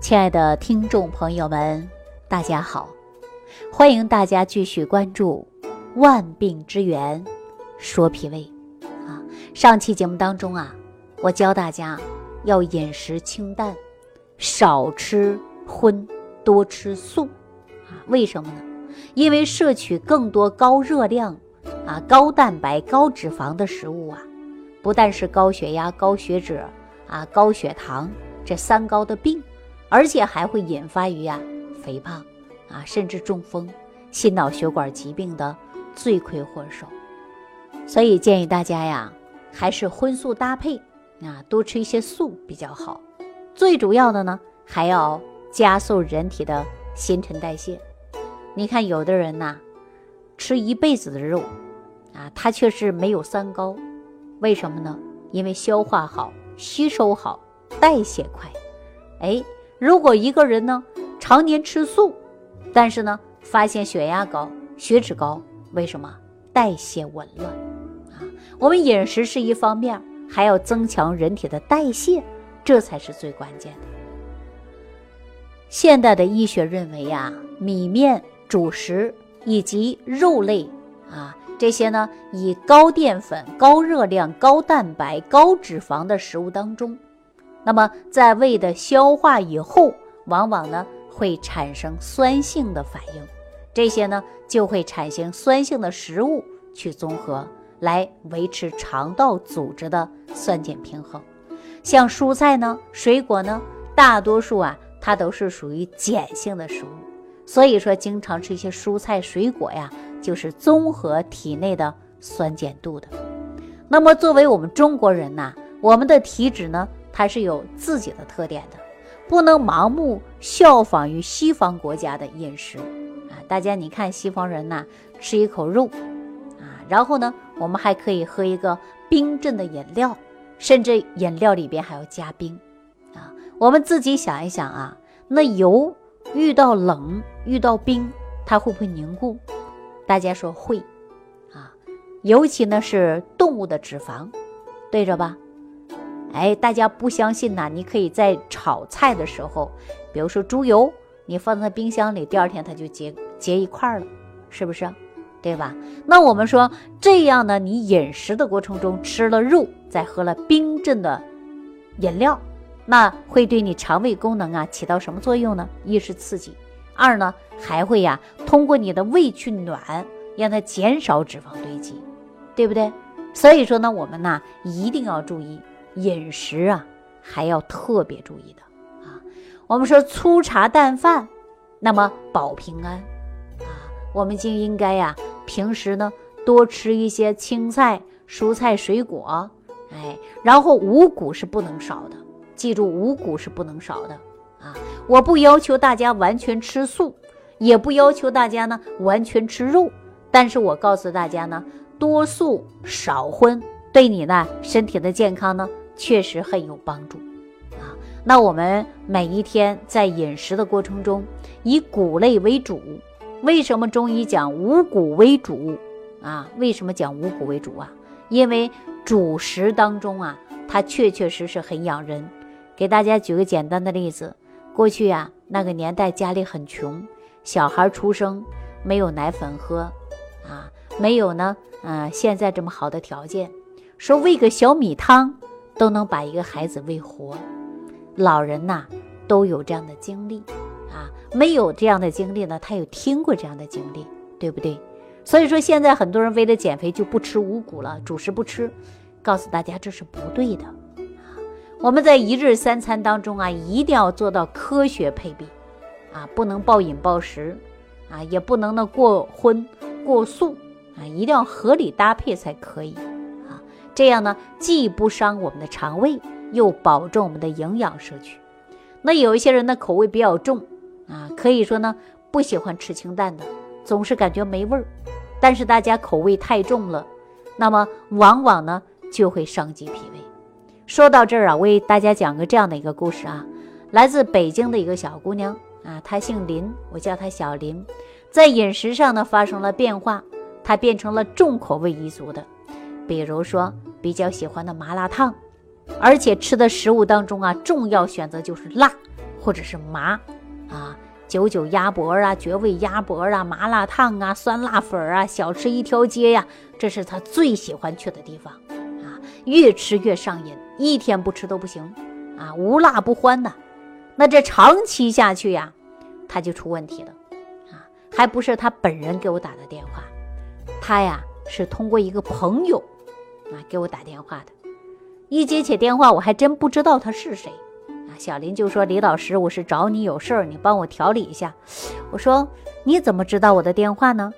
亲爱的听众朋友们，大家好！欢迎大家继续关注《万病之源说脾胃》啊。上期节目当中啊，我教大家要饮食清淡，少吃荤，多吃素啊。为什么呢？因为摄取更多高热量啊、高蛋白、高脂肪的食物啊，不但是高血压、高血脂啊、高血糖这三高的病。而且还会引发于呀肥胖啊，甚至中风、心脑血管疾病的罪魁祸首。所以建议大家呀，还是荤素搭配啊，多吃一些素比较好。最主要的呢，还要加速人体的新陈代谢。你看，有的人呐，吃一辈子的肉啊，他却是没有三高，为什么呢？因为消化好、吸收好、代谢快，哎。如果一个人呢常年吃素，但是呢发现血压高、血脂高，为什么？代谢紊乱啊！我们饮食是一方面，还要增强人体的代谢，这才是最关键的。现代的医学认为呀，米面、主食以及肉类啊这些呢，以高淀粉、高热量、高蛋白、高脂肪的食物当中。那么，在胃的消化以后，往往呢会产生酸性的反应，这些呢就会产生酸性的食物去综合来维持肠道组织的酸碱平衡。像蔬菜呢、水果呢，大多数啊它都是属于碱性的食物，所以说经常吃一些蔬菜水果呀，就是综合体内的酸碱度的。那么作为我们中国人呐，我们的体质呢？它是有自己的特点的，不能盲目效仿于西方国家的饮食啊！大家你看，西方人呐，吃一口肉啊，然后呢，我们还可以喝一个冰镇的饮料，甚至饮料里边还要加冰啊！我们自己想一想啊，那油遇到冷遇到冰，它会不会凝固？大家说会啊，尤其呢是动物的脂肪，对着吧？哎，大家不相信呐？你可以在炒菜的时候，比如说猪油，你放在冰箱里，第二天它就结结一块了，是不是？对吧？那我们说这样呢，你饮食的过程中吃了肉，再喝了冰镇的饮料，那会对你肠胃功能啊起到什么作用呢？一是刺激，二呢还会呀通过你的胃去暖，让它减少脂肪堆积，对不对？所以说呢，我们呢一定要注意。饮食啊，还要特别注意的啊。我们说粗茶淡饭，那么保平安啊。我们就应该呀，平时呢多吃一些青菜、蔬菜、水果，哎，然后五谷是不能少的。记住，五谷是不能少的啊。我不要求大家完全吃素，也不要求大家呢完全吃肉，但是我告诉大家呢，多素少荤，对你呢身体的健康呢。确实很有帮助啊！那我们每一天在饮食的过程中，以谷类为主。为什么中医讲五谷为主啊？为什么讲五谷为主啊？因为主食当中啊，它确确实实很养人。给大家举个简单的例子：过去呀，那个年代家里很穷，小孩出生没有奶粉喝啊，没有呢，嗯，现在这么好的条件，说喂个小米汤。都能把一个孩子喂活，老人呐都有这样的经历啊，没有这样的经历呢，他有听过这样的经历，对不对？所以说现在很多人为了减肥就不吃五谷了，主食不吃，告诉大家这是不对的。我们在一日三餐当中啊，一定要做到科学配比啊，不能暴饮暴食啊，也不能呢过荤过素啊，一定要合理搭配才可以。这样呢，既不伤我们的肠胃，又保证我们的营养摄取。那有一些人呢，口味比较重啊，可以说呢，不喜欢吃清淡的，总是感觉没味儿。但是大家口味太重了，那么往往呢，就会伤及脾胃。说到这儿啊，为大家讲个这样的一个故事啊，来自北京的一个小姑娘啊，她姓林，我叫她小林，在饮食上呢发生了变化，她变成了重口味一族的。比如说比较喜欢的麻辣烫，而且吃的食物当中啊，重要选择就是辣，或者是麻啊，九九鸭脖啊，绝味鸭脖啊，麻辣烫啊，酸辣粉啊，小吃一条街呀，这是他最喜欢去的地方啊，越吃越上瘾，一天不吃都不行啊，无辣不欢的。那这长期下去呀，他就出问题了啊，还不是他本人给我打的电话，他呀是通过一个朋友啊给我打电话的。一接起电话，我还真不知道他是谁，啊，小林就说：“李老师，我是找你有事儿，你帮我调理一下。”我说：“你怎么知道我的电话呢？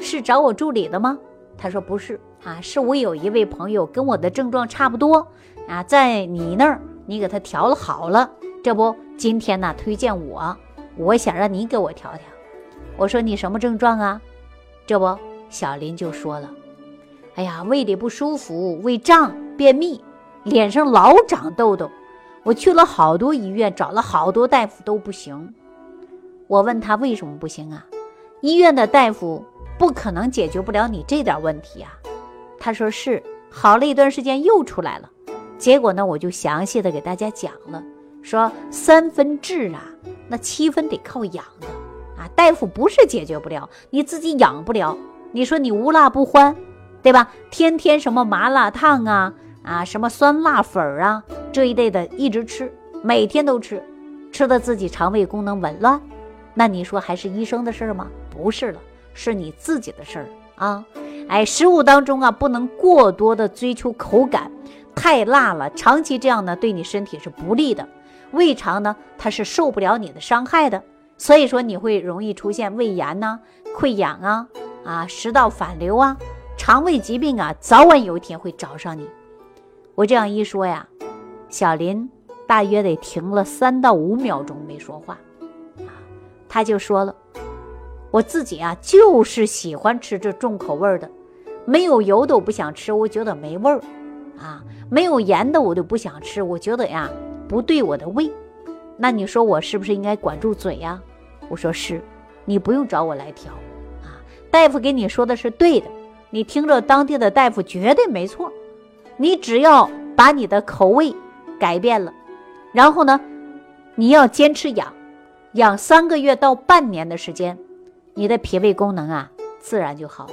是找我助理的吗？”他说：“不是，啊，是我有一位朋友跟我的症状差不多，啊，在你那儿你给他调了好了，这不今天呢推荐我，我想让你给我调调。”我说：“你什么症状啊？”这不，小林就说了：“哎呀，胃里不舒服，胃胀，便秘。”脸上老长痘痘，我去了好多医院，找了好多大夫都不行。我问他为什么不行啊？医院的大夫不可能解决不了你这点问题啊。他说是，好了一段时间又出来了。结果呢，我就详细的给大家讲了，说三分治啊，那七分得靠养的啊。大夫不是解决不了，你自己养不了。你说你无辣不欢，对吧？天天什么麻辣烫啊？啊，什么酸辣粉啊这一类的，一直吃，每天都吃，吃的自己肠胃功能紊乱，那你说还是医生的事儿吗？不是了，是你自己的事儿啊！哎，食物当中啊，不能过多的追求口感，太辣了，长期这样呢，对你身体是不利的。胃肠呢，它是受不了你的伤害的，所以说你会容易出现胃炎呐、溃疡啊、啊食道反流啊、肠胃疾病啊，早晚有一天会找上你。我这样一说呀，小林大约得停了三到五秒钟没说话，啊，他就说了，我自己啊就是喜欢吃这重口味的，没有油的我不想吃，我觉得没味儿，啊，没有盐的我都不想吃，我觉得呀不对我的胃，那你说我是不是应该管住嘴呀？我说是，你不用找我来调，啊，大夫给你说的是对的，你听着当地的大夫绝对没错。你只要把你的口味改变了，然后呢，你要坚持养，养三个月到半年的时间，你的脾胃功能啊自然就好了。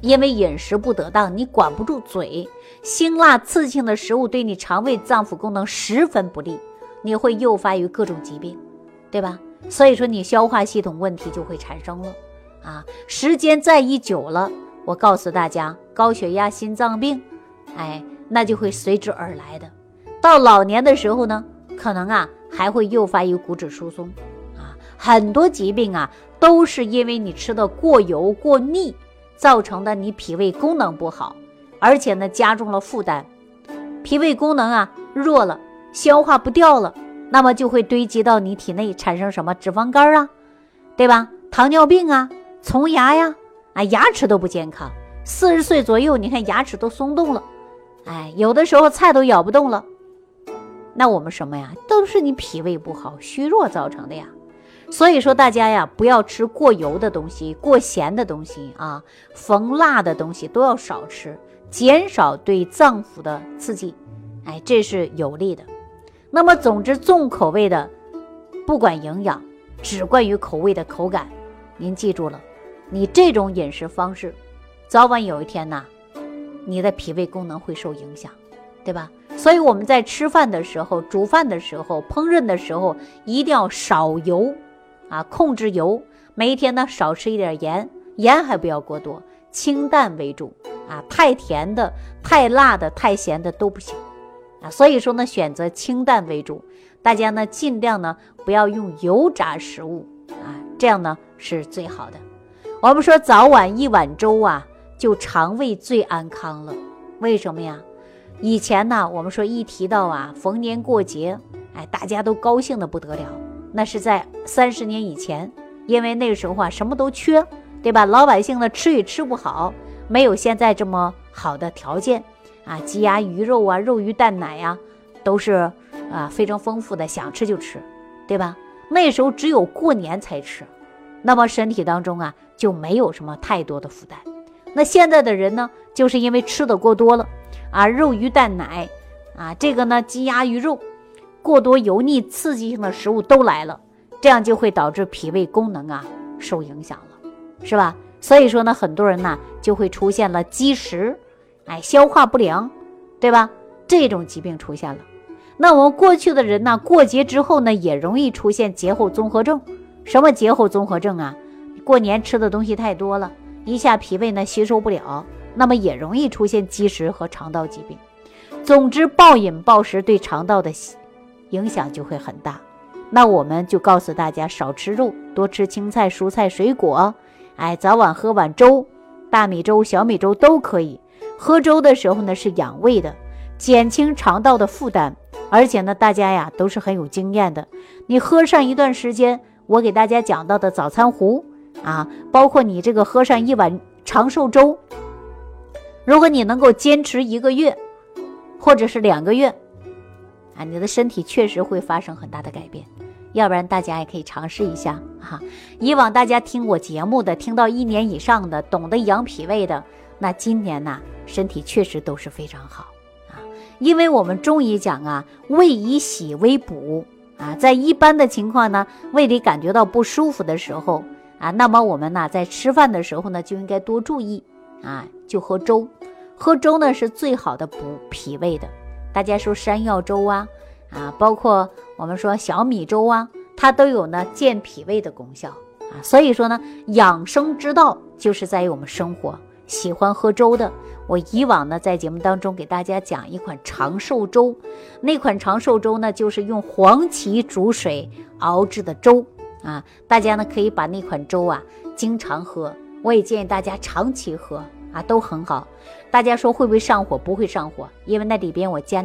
因为饮食不得当，你管不住嘴，辛辣刺激性的食物对你肠胃脏腑功能十分不利，你会诱发于各种疾病，对吧？所以说你消化系统问题就会产生了啊。时间再一久了。我告诉大家，高血压、心脏病，哎，那就会随之而来的。到老年的时候呢，可能啊还会诱发一个骨质疏松啊，很多疾病啊都是因为你吃的过油、过腻造成的，你脾胃功能不好，而且呢加重了负担，脾胃功能啊弱了，消化不掉了，那么就会堆积到你体内，产生什么脂肪肝啊，对吧？糖尿病啊，虫牙呀。啊，牙齿都不健康，四十岁左右，你看牙齿都松动了，哎，有的时候菜都咬不动了。那我们什么呀？都是你脾胃不好、虚弱造成的呀。所以说，大家呀，不要吃过油的东西、过咸的东西啊，逢辣的东西都要少吃，减少对脏腑的刺激，哎，这是有利的。那么，总之，重口味的不管营养，只关于口味的口感，您记住了。你这种饮食方式，早晚有一天呐，你的脾胃功能会受影响，对吧？所以我们在吃饭的时候、煮饭的时候、烹饪的时候，一定要少油，啊，控制油。每一天呢，少吃一点盐，盐还不要过多，清淡为主，啊，太甜的、太辣的、太咸的都不行，啊，所以说呢，选择清淡为主。大家呢，尽量呢不要用油炸食物，啊，这样呢是最好的。我们说早晚一碗粥啊，就肠胃最安康了。为什么呀？以前呢，我们说一提到啊，逢年过节，哎，大家都高兴的不得了。那是在三十年以前，因为那时候啊，什么都缺，对吧？老百姓呢，吃也吃不好，没有现在这么好的条件啊，鸡鸭鱼肉啊，肉鱼蛋奶呀，都是啊非常丰富的，想吃就吃，对吧？那时候只有过年才吃。那么身体当中啊就没有什么太多的负担。那现在的人呢，就是因为吃的过多了啊，肉鱼蛋奶啊，这个呢鸡鸭鱼肉，过多油腻刺激性的食物都来了，这样就会导致脾胃功能啊受影响了，是吧？所以说呢，很多人呢就会出现了积食，哎，消化不良，对吧？这种疾病出现了。那我们过去的人呢，过节之后呢，也容易出现节后综合症。什么节后综合症啊？过年吃的东西太多了，一下脾胃呢吸收不了，那么也容易出现积食和肠道疾病。总之，暴饮暴食对肠道的影响就会很大。那我们就告诉大家，少吃肉，多吃青菜、蔬菜、水果。哎，早晚喝碗粥，大米粥、小米粥都可以。喝粥的时候呢，是养胃的，减轻肠道的负担。而且呢，大家呀都是很有经验的。你喝上一段时间，我给大家讲到的早餐壶啊，包括你这个喝上一碗长寿粥，如果你能够坚持一个月，或者是两个月，啊，你的身体确实会发生很大的改变。要不然大家也可以尝试一下哈。以往大家听我节目的，听到一年以上的，懂得养脾胃的，那今年呢，身体确实都是非常好啊。因为我们中医讲啊，胃以喜为补啊，在一般的情况呢，胃里感觉到不舒服的时候啊，那么我们呢，在吃饭的时候呢，就应该多注意啊，就喝粥，喝粥呢是最好的补脾胃的。大家说山药粥啊。啊，包括我们说小米粥啊，它都有呢健脾胃的功效啊。所以说呢，养生之道就是在于我们生活。喜欢喝粥的，我以往呢在节目当中给大家讲一款长寿粥，那款长寿粥呢就是用黄芪煮水熬制的粥啊。大家呢可以把那款粥啊经常喝，我也建议大家长期喝啊，都很好。大家说会不会上火？不会上火，因为那里边我加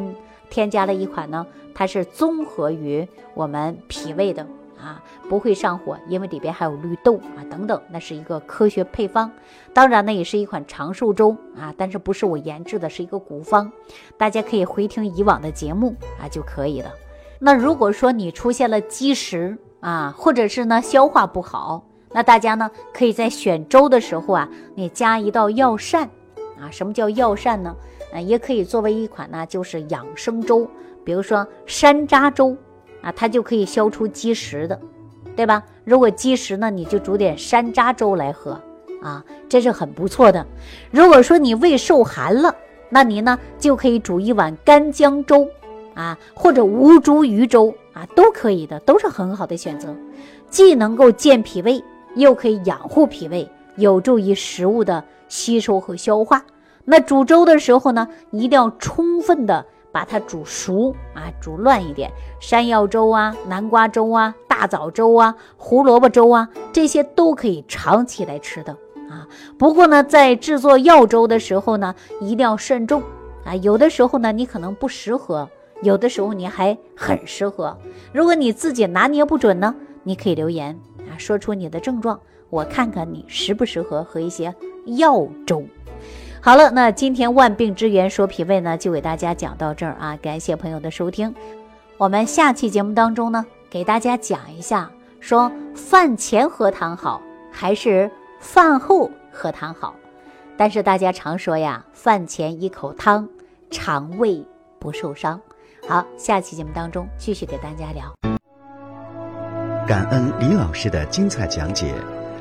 添加了一款呢。它是综合于我们脾胃的啊，不会上火，因为里边还有绿豆啊等等，那是一个科学配方。当然呢，也是一款长寿粥啊，但是不是我研制的，是一个古方，大家可以回听以往的节目啊就可以了。那如果说你出现了积食啊，或者是呢消化不好，那大家呢可以在选粥的时候啊，你加一道药膳啊。什么叫药膳呢？呃，也可以作为一款呢，就是养生粥。比如说山楂粥啊，它就可以消除积食的，对吧？如果积食呢，你就煮点山楂粥来喝啊，这是很不错的。如果说你胃受寒了，那你呢就可以煮一碗干姜粥啊，或者吴茱萸粥啊，都可以的，都是很好的选择，既能够健脾胃，又可以养护脾胃，有助于食物的吸收和消化。那煮粥的时候呢，一定要充分的。把它煮熟啊，煮乱一点。山药粥啊，南瓜粥啊，大枣粥啊，胡萝卜粥啊，这些都可以长期来吃的啊。不过呢，在制作药粥的时候呢，一定要慎重啊。有的时候呢，你可能不适合；有的时候你还很适合。如果你自己拿捏不准呢，你可以留言啊，说出你的症状，我看看你适不适合喝一些药粥。好了，那今天万病之源说脾胃呢，就给大家讲到这儿啊！感谢朋友的收听，我们下期节目当中呢，给大家讲一下，说饭前喝汤好还是饭后喝汤好？但是大家常说呀，饭前一口汤，肠胃不受伤。好，下期节目当中继续给大家聊。感恩李老师的精彩讲解。